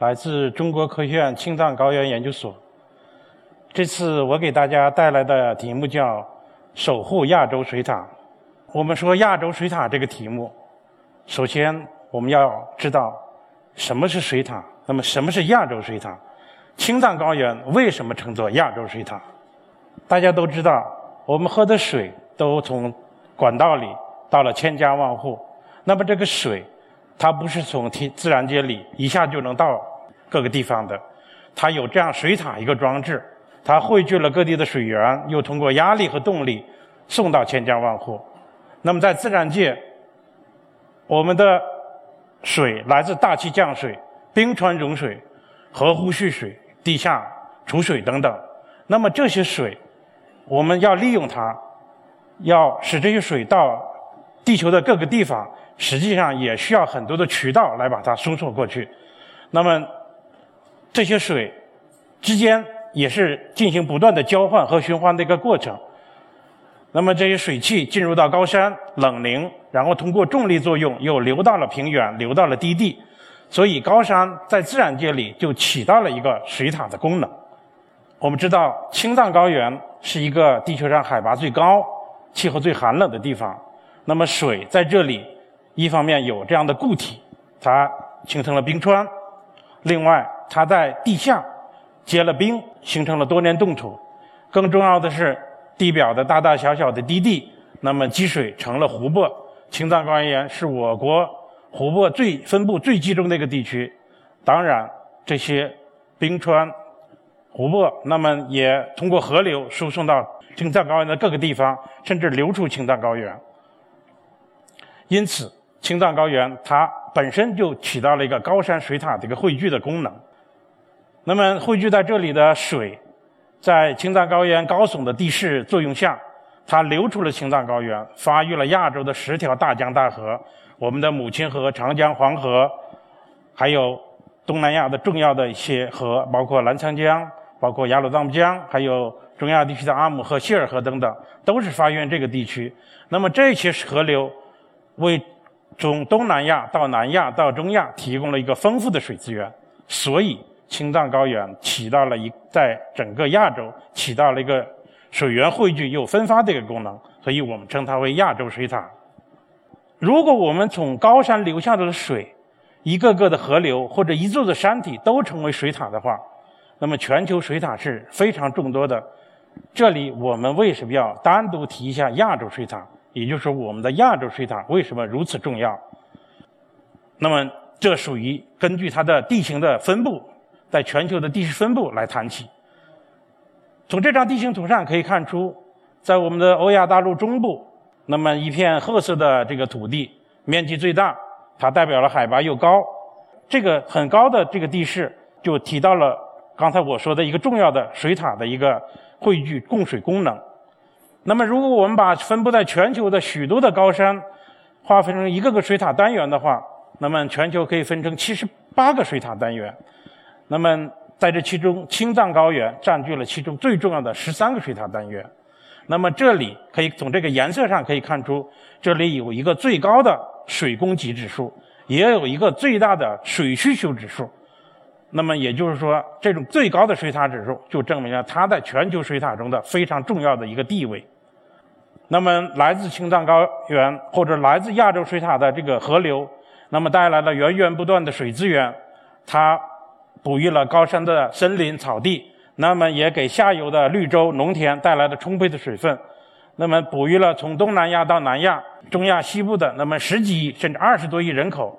来自中国科学院青藏高原研究所。这次我给大家带来的题目叫“守护亚洲水塔”。我们说亚洲水塔这个题目，首先我们要知道什么是水塔。那么什么是亚洲水塔？青藏高原为什么称作亚洲水塔？大家都知道，我们喝的水都从管道里到了千家万户。那么这个水，它不是从天自然界里一下就能到。各个地方的，它有这样水塔一个装置，它汇聚了各地的水源，又通过压力和动力送到千家万户。那么在自然界，我们的水来自大气降水、冰川融水、河湖蓄水、地下储水等等。那么这些水，我们要利用它，要使这些水到地球的各个地方，实际上也需要很多的渠道来把它输送过去。那么这些水之间也是进行不断的交换和循环的一个过程。那么这些水汽进入到高山冷凝，然后通过重力作用又流到了平原，流到了低地。所以高山在自然界里就起到了一个水塔的功能。我们知道青藏高原是一个地球上海拔最高、气候最寒冷的地方。那么水在这里，一方面有这样的固体，它形成了冰川；另外，它在地下结了冰，形成了多年冻土。更重要的是，地表的大大小小的低地，那么积水成了湖泊。青藏高原是我国湖泊最分布最集中的一个地区。当然，这些冰川、湖泊，那么也通过河流输送到青藏高原的各个地方，甚至流出青藏高原。因此，青藏高原它本身就起到了一个高山水塔的一个汇聚的功能。那么汇聚在这里的水，在青藏高原高耸的地势作用下，它流出了青藏高原，发育了亚洲的十条大江大河，我们的母亲河长江、黄河，还有东南亚的重要的一些河，包括澜沧江、包括雅鲁藏布江，还有中亚地区的阿姆河、希尔河等等，都是发源这个地区。那么这些河流，为从东南亚到南亚到中亚提供了一个丰富的水资源，所以。青藏高原起到了一在整个亚洲起到了一个水源汇聚又分发的一个功能，所以我们称它为亚洲水塔。如果我们从高山流下来的水，一个个的河流或者一座座山体都成为水塔的话，那么全球水塔是非常众多的。这里我们为什么要单独提一下亚洲水塔？也就是，我们的亚洲水塔为什么如此重要？那么这属于根据它的地形的分布。在全球的地势分布来谈起。从这张地形图上可以看出，在我们的欧亚大陆中部，那么一片褐色的这个土地面积最大，它代表了海拔又高。这个很高的这个地势，就提到了刚才我说的一个重要的水塔的一个汇聚供水功能。那么，如果我们把分布在全球的许多的高山划分成一个个水塔单元的话，那么全球可以分成七十八个水塔单元。那么，在这其中，青藏高原占据了其中最重要的十三个水塔单元。那么，这里可以从这个颜色上可以看出，这里有一个最高的水供给指数，也有一个最大的水需求指数。那么，也就是说，这种最高的水塔指数就证明了它在全球水塔中的非常重要的一个地位。那么，来自青藏高原或者来自亚洲水塔的这个河流，那么带来了源源不断的水资源，它。哺育了高山的森林草地，那么也给下游的绿洲农田带来了充沛的水分，那么哺育了从东南亚到南亚、中亚西部的那么十几亿甚至二十多亿人口。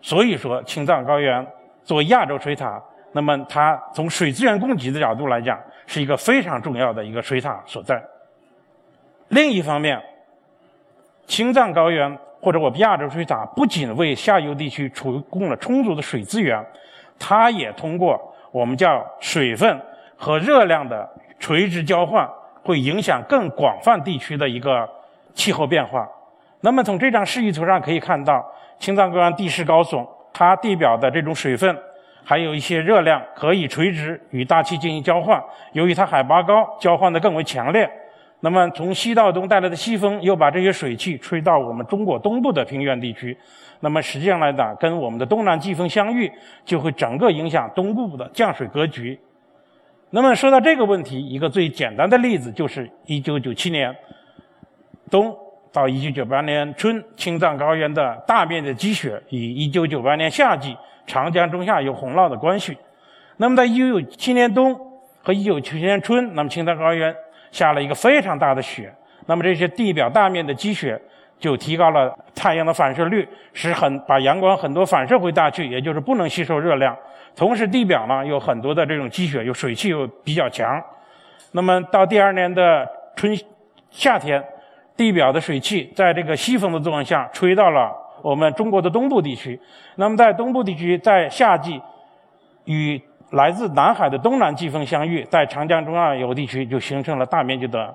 所以说，青藏高原作为亚洲水塔，那么它从水资源供给的角度来讲，是一个非常重要的一个水塔所在。另一方面，青藏高原或者我们亚洲水塔不仅为下游地区提供了充足的水资源。它也通过我们叫水分和热量的垂直交换，会影响更广泛地区的一个气候变化。那么从这张示意图上可以看到，青藏高原地势高耸，它地表的这种水分还有一些热量可以垂直与大气进行交换。由于它海拔高，交换的更为强烈。那么从西到东带来的西风又把这些水汽吹到我们中国东部的平原地区，那么实际上来讲，跟我们的东南季风相遇，就会整个影响东部的降水格局。那么说到这个问题，一个最简单的例子就是1997年冬到1998年春青藏高原的大面积积雪与1998年夏季长江中下游洪涝的关系。那么在1997年冬和1997年春，那么青藏高原下了一个非常大的雪，那么这些地表大面的积雪就提高了太阳的反射率，使很把阳光很多反射回大气，也就是不能吸收热量。同时地表呢有很多的这种积雪，有水汽又比较强。那么到第二年的春夏天，地表的水汽在这个西风的作用下吹到了我们中国的东部地区。那么在东部地区，在夏季与来自南海的东南季风相遇，在长江中下游地区就形成了大面积的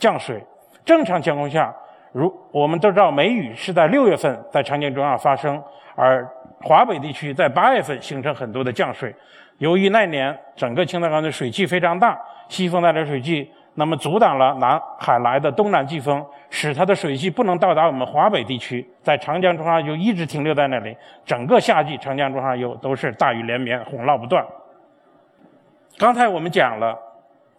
降水。正常情况下，如我们都知道，梅雨是在六月份在长江中下发生，而华北地区在八月份形成很多的降水。由于那年整个青藏高原的水汽非常大，西风带来水汽，那么阻挡了南海来的东南季风，使它的水汽不能到达我们华北地区，在长江中下游一直停留在那里。整个夏季，长江中下游都是大雨连绵，洪涝不断。刚才我们讲了，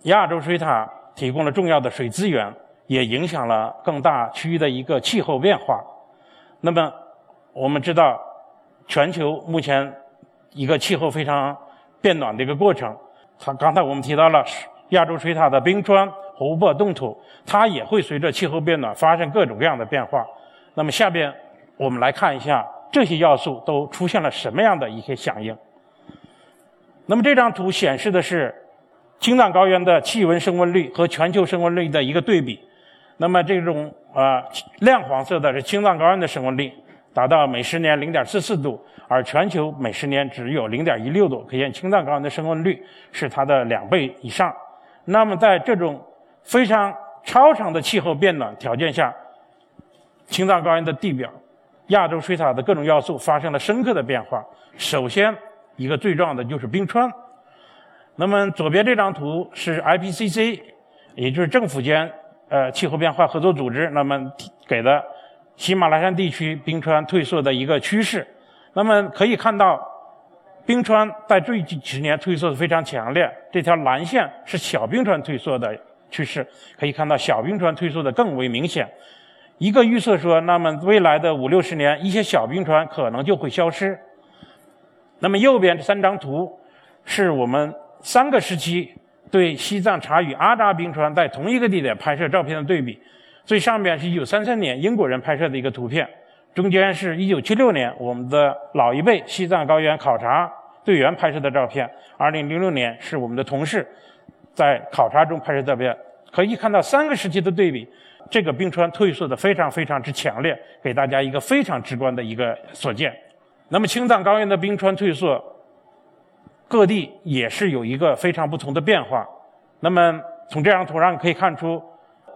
亚洲水塔提供了重要的水资源，也影响了更大区域的一个气候变化。那么，我们知道，全球目前一个气候非常变暖的一个过程。它刚才我们提到了亚洲水塔的冰川、湖泊、冻土，它也会随着气候变暖发生各种各样的变化。那么，下边我们来看一下这些要素都出现了什么样的一些响应。那么这张图显示的是青藏高原的气温升温率和全球升温率的一个对比。那么这种啊亮黄色的是青藏高原的升温率，达到每十年零点四四度，而全球每十年只有零点一六度。可见青藏高原的升温率是它的两倍以上。那么在这种非常超长的气候变暖条件下，青藏高原的地表、亚洲水塔的各种要素发生了深刻的变化。首先，一个最重要的就是冰川。那么左边这张图是 IPCC，也就是政府间呃气候变化合作组织，那么给的喜马拉雅山地区冰川退缩的一个趋势。那么可以看到，冰川在最近几十年退缩的非常强烈。这条蓝线是小冰川退缩的趋势，可以看到小冰川退缩的更为明显。一个预测说，那么未来的五六十年，一些小冰川可能就会消失。那么右边这三张图，是我们三个时期对西藏察隅阿扎冰川在同一个地点拍摄照片的对比。最上边是一九三三年英国人拍摄的一个图片，中间是一九七六年我们的老一辈西藏高原考察队员拍摄的照片，二零零六年是我们的同事在考察中拍摄照片。可以看到三个时期的对比，这个冰川退缩的非常非常之强烈，给大家一个非常直观的一个所见。那么青藏高原的冰川退缩，各地也是有一个非常不同的变化。那么从这张图上可以看出，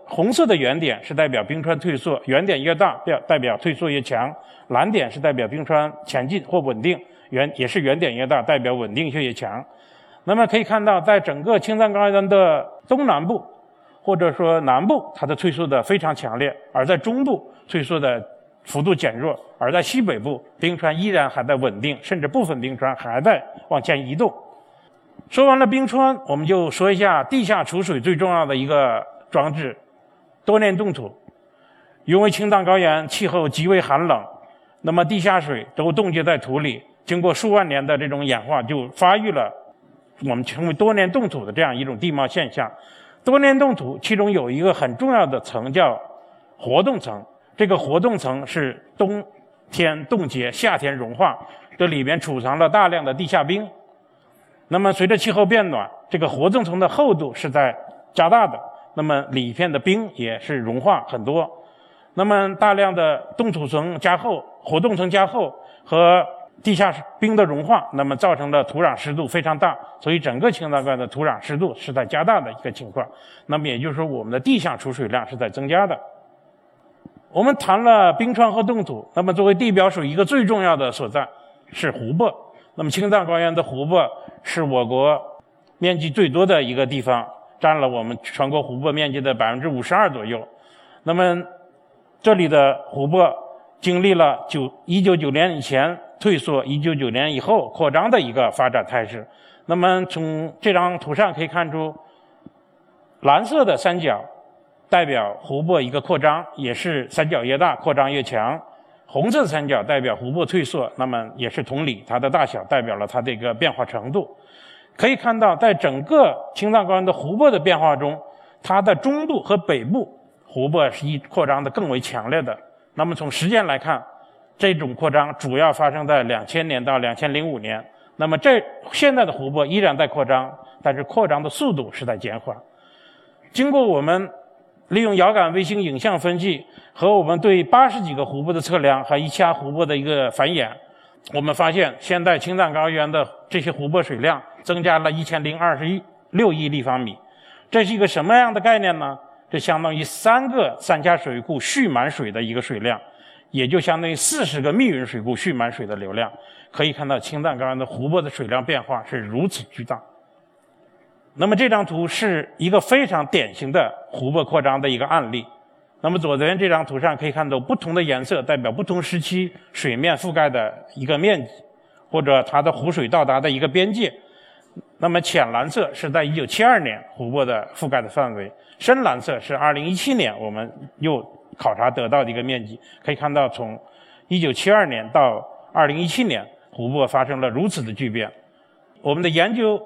红色的圆点是代表冰川退缩，圆点越大表代表退缩越强；蓝点是代表冰川前进或稳定，圆也是圆点越大代表稳定性越强。那么可以看到，在整个青藏高原的东南部或者说南部，它的退缩的非常强烈；而在中部退缩的。幅度减弱，而在西北部，冰川依然还在稳定，甚至部分冰川还在往前移动。说完了冰川，我们就说一下地下储水最重要的一个装置——多年冻土。因为青藏高原气候极为寒冷，那么地下水都冻结在土里，经过数万年的这种演化，就发育了我们称为多年冻土的这样一种地貌现象。多年冻土其中有一个很重要的层叫活动层。这个活动层是冬天冻结，夏天融化，这里边储藏了大量的地下冰。那么随着气候变暖，这个活动层的厚度是在加大的，那么里片的冰也是融化很多。那么大量的冻土层加厚、活动层加厚和地下冰的融化，那么造成的土壤湿度非常大，所以整个青藏高原的土壤湿度是在加大的一个情况。那么也就是说，我们的地下储水量是在增加的。我们谈了冰川和冻土，那么作为地表水一个最重要的所在是湖泊。那么青藏高原的湖泊是我国面积最多的一个地方，占了我们全国湖泊面积的百分之五十二左右。那么这里的湖泊经历了九一九九年以前退缩，一九九年以后扩张的一个发展态势。那么从这张图上可以看出，蓝色的三角。代表湖泊一个扩张，也是三角越大扩张越强。红色三角代表湖泊退缩，那么也是同理，它的大小代表了它的一个变化程度。可以看到，在整个青藏高原的湖泊的变化中，它的中部和北部湖泊是一扩张的更为强烈的。那么从时间来看，这种扩张主要发生在两千年到两千零五年。那么这现在的湖泊依然在扩张，但是扩张的速度是在减缓。经过我们。利用遥感卫星影像分析和我们对八十几个湖泊的测量和一掐湖泊的一个繁衍，我们发现现在青藏高原的这些湖泊水量增加了一千零二十六亿立方米。这是一个什么样的概念呢？这相当于三个三峡水库蓄满水的一个水量，也就相当于四十个密云水库蓄满水的流量。可以看到青藏高原的湖泊的水量变化是如此巨大。那么这张图是一个非常典型的湖泊扩张的一个案例。那么左边这张图上可以看到不同的颜色代表不同时期水面覆盖的一个面积，或者它的湖水到达的一个边界。那么浅蓝色是在1972年湖泊的覆盖的范围，深蓝色是2017年我们又考察得到的一个面积。可以看到从1972年到2017年湖泊发生了如此的巨变。我们的研究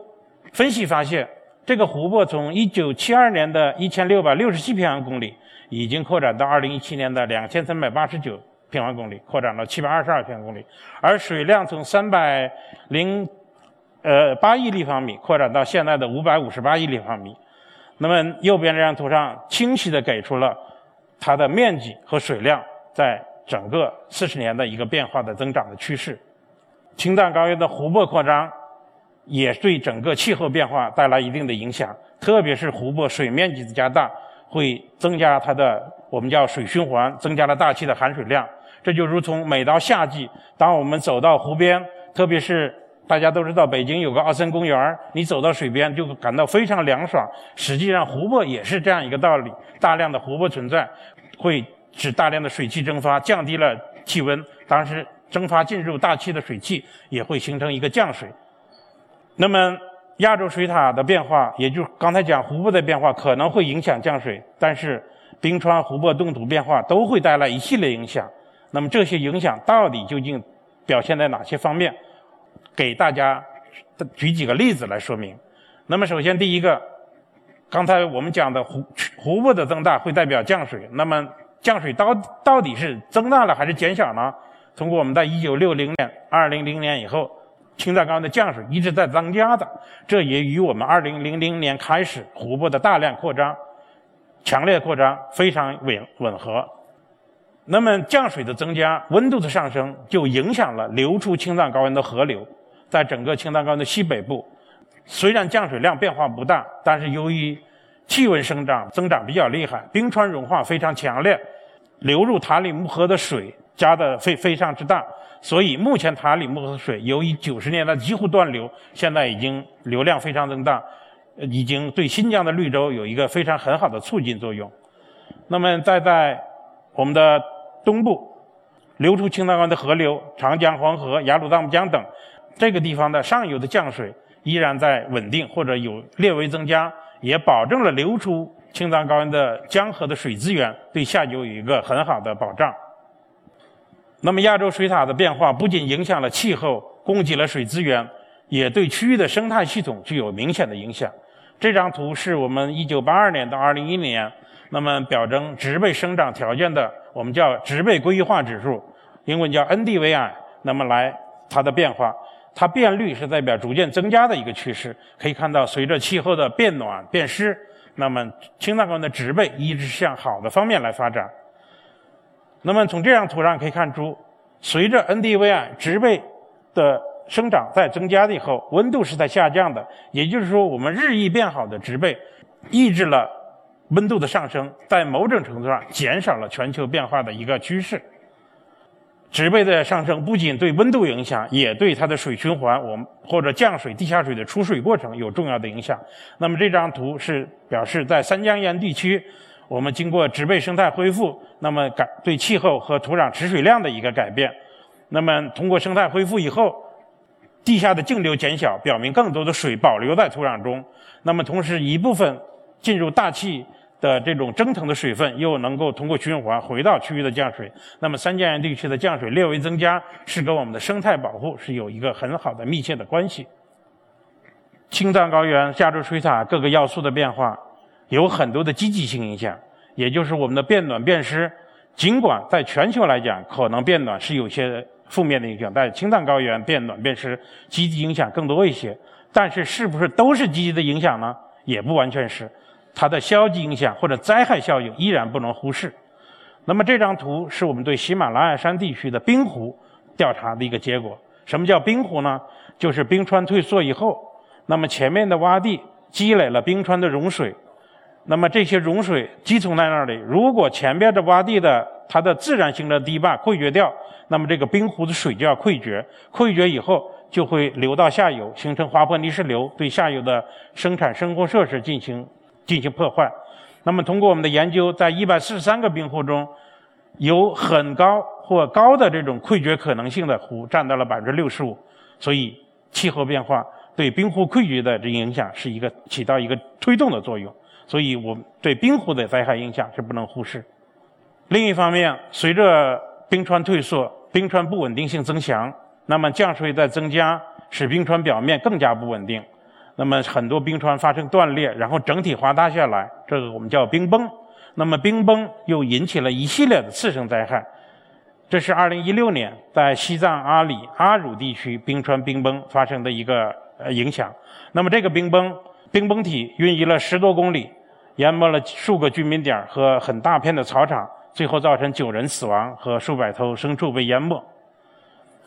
分析发现。这个湖泊从1972年的1667平方公里，已经扩展到2017年的2389平方公里，扩展了722平方公里。而水量从308亿立方米扩展到现在的558亿立方米。那么右边这张图上清晰地给出了它的面积和水量在整个40年的一个变化的增长的趋势。青藏高原的湖泊扩张。也对整个气候变化带来一定的影响，特别是湖泊水面积的加大，会增加它的我们叫水循环，增加了大气的含水量。这就如同每到夏季，当我们走到湖边，特别是大家都知道北京有个奥森公园你走到水边就感到非常凉爽。实际上，湖泊也是这样一个道理，大量的湖泊存在，会使大量的水汽蒸发，降低了气温。当时蒸发进入大气的水汽也会形成一个降水。那么，亚洲水塔的变化，也就刚才讲湖泊的变化，可能会影响降水，但是冰川、湖泊、冻土变化都会带来一系列影响。那么这些影响到底究竟表现在哪些方面？给大家举几个例子来说明。那么首先第一个，刚才我们讲的湖湖泊的增大会代表降水，那么降水到到底是增大了还是减小呢？通过我们在1960年、2000年以后。青藏高原的降水一直在增加的，这也与我们2000年开始湖泊的大量扩张、强烈扩张非常吻吻合。那么降水的增加、温度的上升，就影响了流出青藏高原的河流。在整个青藏高原的西北部，虽然降水量变化不大，但是由于气温生长增长比较厉害，冰川融化非常强烈，流入塔里木河的水加的非非常之大。所以，目前塔里木河水由于九十年代几乎断流，现在已经流量非常增大，已经对新疆的绿洲有一个非常很好的促进作用。那么，再在我们的东部，流出青藏高原的河流长江、黄河、雅鲁藏布江等这个地方的上游的降水依然在稳定或者有略微增加，也保证了流出青藏高原的江河的水资源对下游有一个很好的保障。那么，亚洲水塔的变化不仅影响了气候，供给了水资源，也对区域的生态系统具有明显的影响。这张图是我们1982年到2010年，那么表征植被生长条件的，我们叫植被规划指数，英文叫 NDVI。那么来它的变化，它变绿是代表逐渐增加的一个趋势。可以看到，随着气候的变暖变湿，那么青藏高原的植被一直向好的方面来发展。那么从这张图上可以看出，随着 NDVI 植被的生长在增加的以后，温度是在下降的。也就是说，我们日益变好的植被，抑制了温度的上升，在某种程度上减少了全球变化的一个趋势。植被的上升不仅对温度影响，也对它的水循环，我们或者降水、地下水的出水过程有重要的影响。那么这张图是表示在三江源地区，我们经过植被生态恢复，那么改对气候和土壤持水量的一个改变。那么通过生态恢复以后，地下的径流减小，表明更多的水保留在土壤中。那么同时一部分进入大气。的这种蒸腾的水分又能够通过循环回到区域的降水，那么三江源地区的降水略微增加，是跟我们的生态保护是有一个很好的密切的关系。青藏高原亚洲水塔各个要素的变化有很多的积极性影响，也就是我们的变暖变湿，尽管在全球来讲可能变暖是有些负面的影响，但青藏高原变暖变湿积极影响更多一些。但是是不是都是积极的影响呢？也不完全是。它的消极影响或者灾害效应依然不能忽视。那么这张图是我们对喜马拉雅山地区的冰湖调查的一个结果。什么叫冰湖呢？就是冰川退缩以后，那么前面的洼地积累了冰川的融水，那么这些融水积存在那里，如果前边的洼地的它的自然形成的堤坝溃决掉，那么这个冰湖的水就要溃决，溃决以后就会流到下游，形成滑坡泥石流，对下游的生产生活设施进行。进行破坏。那么，通过我们的研究，在一百四十三个冰湖中，有很高或高的这种溃决可能性的湖占到了百分之六十五。所以，气候变化对冰湖溃决的这影响是一个起到一个推动的作用。所以，我们对冰湖的灾害影响是不能忽视。另一方面，随着冰川退缩，冰川不稳定性增强，那么降水在增加使冰川表面更加不稳定。那么很多冰川发生断裂，然后整体滑塌下来，这个我们叫冰崩。那么冰崩又引起了一系列的次生灾害。这是2016年在西藏阿里阿鲁地区冰川冰崩发生的一个呃影响。那么这个冰崩，冰崩体运移了十多公里，淹没了数个居民点和很大片的草场，最后造成九人死亡和数百头牲畜被淹没。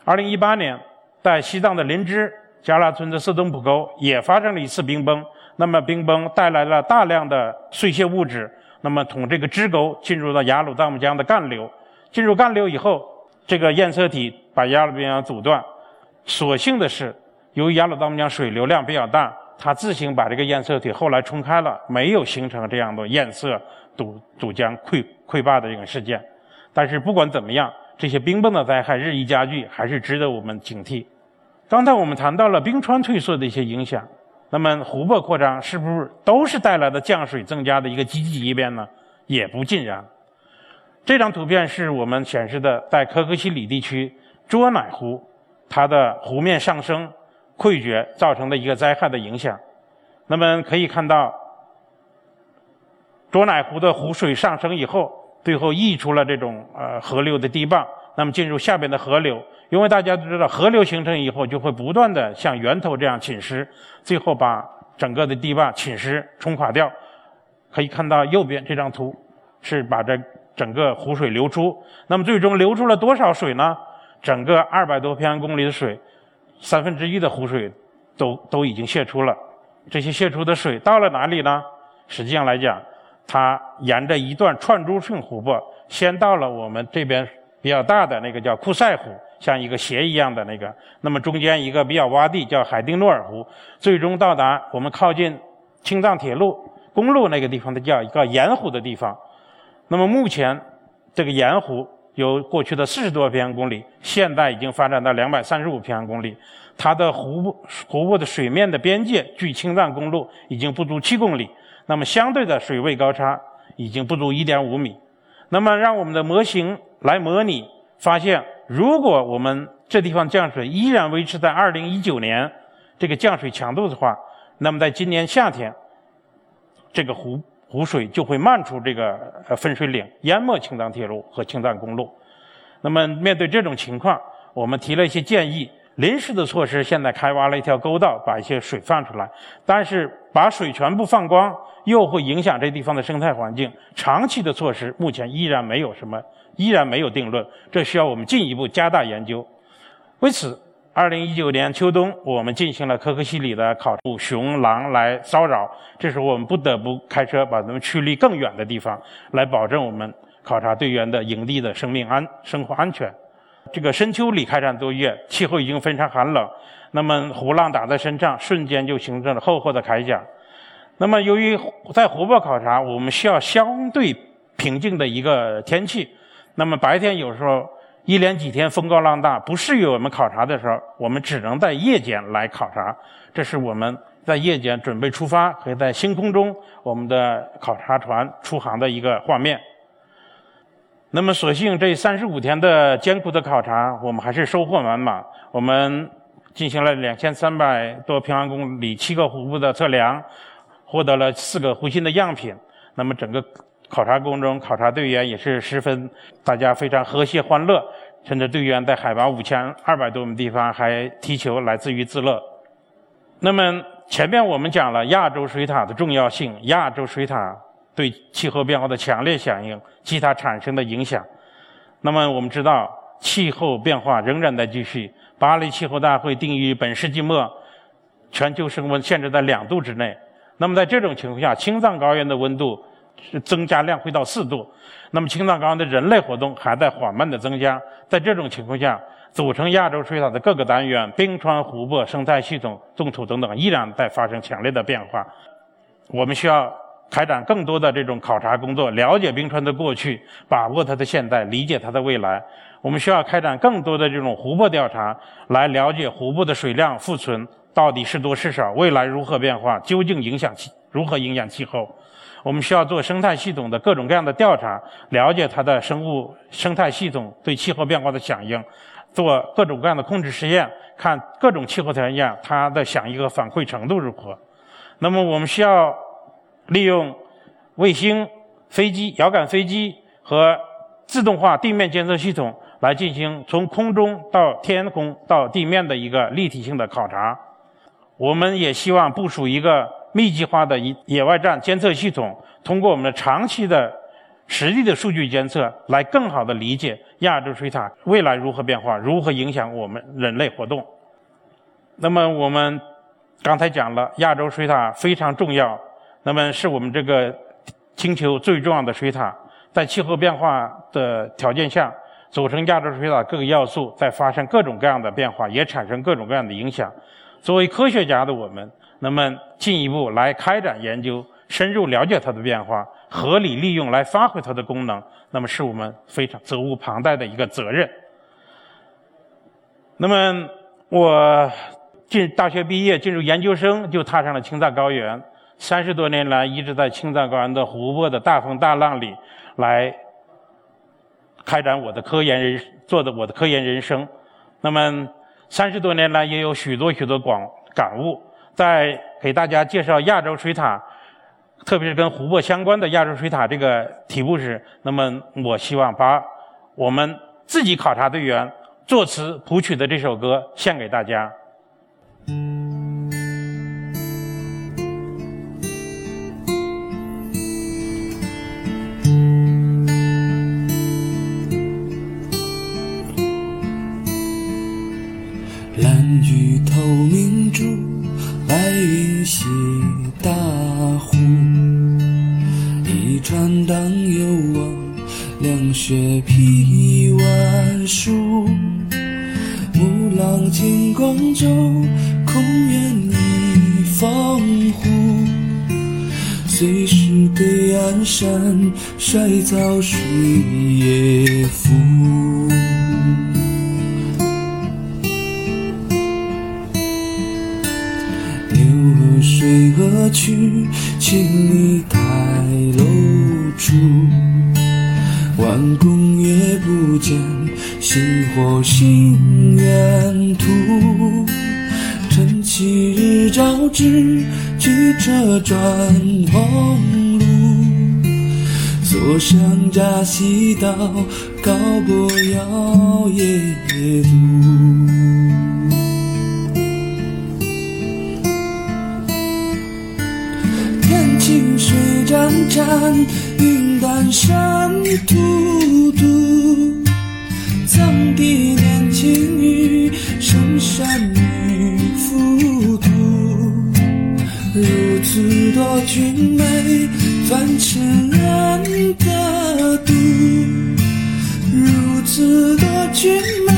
2018年在西藏的林芝。加拉村的色东普沟也发生了一次冰崩，那么冰崩带来了大量的碎屑物质，那么从这个支沟进入到雅鲁藏布江的干流，进入干流以后，这个堰塞体把雅鲁藏布江阻断。所幸的是，由于雅鲁藏布江水流量比较大，它自行把这个堰塞体后来冲开了，没有形成这样的堰塞堵堵江溃溃坝的这个事件。但是不管怎么样，这些冰崩的灾害日益加剧，还是值得我们警惕。刚才我们谈到了冰川退缩的一些影响，那么湖泊扩张是不是都是带来的降水增加的一个积极一面呢？也不尽然。这张图片是我们显示的在可可西里地区卓乃湖，它的湖面上升溃决造成的一个灾害的影响。那么可以看到，卓乃湖的湖水上升以后，最后溢出了这种呃河流的堤坝，那么进入下边的河流。因为大家都知道，河流形成以后就会不断的像源头这样侵蚀，最后把整个的堤坝侵蚀冲垮掉。可以看到右边这张图是把这整个湖水流出。那么最终流出了多少水呢？整个二百多平方公里的水，三分之一的湖水都都已经泄出了。这些泄出的水到了哪里呢？实际上来讲，它沿着一段串珠性湖泊，先到了我们这边比较大的那个叫库塞湖。像一个鞋一样的那个，那么中间一个比较洼地叫海丁诺尔湖，最终到达我们靠近青藏铁路公路那个地方的叫一个盐湖的地方。那么目前这个盐湖由过去的四十多平方公里，现在已经发展到两百三十五平方公里，它的湖泊湖泊的水面的边界距青藏公路已经不足七公里，那么相对的水位高差已经不足一点五米。那么让我们的模型来模拟发现。如果我们这地方降水依然维持在2019年这个降水强度的话，那么在今年夏天，这个湖湖水就会漫出这个分水岭，淹没青藏铁路和青藏公路。那么面对这种情况，我们提了一些建议，临时的措施现在开挖了一条沟道，把一些水放出来。但是把水全部放光，又会影响这地方的生态环境。长期的措施目前依然没有什么。依然没有定论，这需要我们进一步加大研究。为此，二零一九年秋冬，我们进行了可可西里的考察，熊狼来骚扰，这时候我们不得不开车把他们驱离更远的地方，来保证我们考察队员的营地的生命安生活安全。这个深秋里开展作业，气候已经非常寒冷，那么湖浪打在身上，瞬间就形成了厚厚的铠甲。那么由于在湖泊考察，我们需要相对平静的一个天气，那么白天有时候。一连几天风高浪大，不适于我们考察的时候，我们只能在夜间来考察。这是我们在夜间准备出发，可以在星空中我们的考察船出航的一个画面。那么，所幸这三十五天的艰苦的考察，我们还是收获满满。我们进行了两千三百多平方公里七个湖泊的测量，获得了四个湖心的样品。那么整个。考察过程中，考察队员也是十分，大家非常和谐欢乐，甚至队员在海拔五千二百多米地方还踢球，来自于自乐。那么前面我们讲了亚洲水塔的重要性，亚洲水塔对气候变化的强烈响应及它产生的影响。那么我们知道，气候变化仍然在继续。巴黎气候大会定于本世纪末，全球升温限制在两度之内。那么在这种情况下，青藏高原的温度。是增加量会到四度，那么青藏高原的人类活动还在缓慢的增加。在这种情况下，组成亚洲水塔的各个单元、冰川、湖泊、生态系统、冻土等等，依然在发生强烈的变化。我们需要开展更多的这种考察工作，了解冰川的过去，把握它的现在，理解它的未来。我们需要开展更多的这种湖泊调查，来了解湖泊的水量富存到底是多是少，未来如何变化，究竟影响气如何影响气候。我们需要做生态系统的各种各样的调查，了解它的生物生态系统对气候变化的响应，做各种各样的控制实验，看各种气候条件它的响应和反馈程度如何。那么，我们需要利用卫星、飞机、遥感飞机和自动化地面监测系统来进行从空中到天空到地面的一个立体性的考察。我们也希望部署一个。密集化的野野外站监测系统，通过我们的长期的实地的数据监测，来更好的理解亚洲水塔未来如何变化，如何影响我们人类活动。那么我们刚才讲了，亚洲水塔非常重要，那么是我们这个星球最重要的水塔。在气候变化的条件下，组成亚洲水塔各个要素在发生各种各样的变化，也产生各种各样的影响。作为科学家的我们。那么进一步来开展研究，深入了解它的变化，合理利用来发挥它的功能，那么是我们非常责无旁贷的一个责任。那么我进大学毕业进入研究生，就踏上了青藏高原，三十多年来一直在青藏高原的湖泊的大风大浪里来开展我的科研人做的我的科研人生。那么三十多年来也有许多许多广感悟。在给大家介绍亚洲水塔，特别是跟湖泊相关的亚洲水塔这个题目时，那么我希望把我们自己考察队员作词谱曲的这首歌献给大家。蓝雨透明珠。白云系大湖，一船荡悠望，凉雪披万树。木浪金光舟，空远一方湖。随时对岸山，衰草水也浮。去？请你抬楼出。万公也不见，星火星远途。晨起日照之，举车转红路。坐上扎西道，高波摇曳路。清水潺潺，云淡山突突，藏地年轻雨。衬衫女浮屠，如此多俊美，凡尘人的毒，如此多俊美，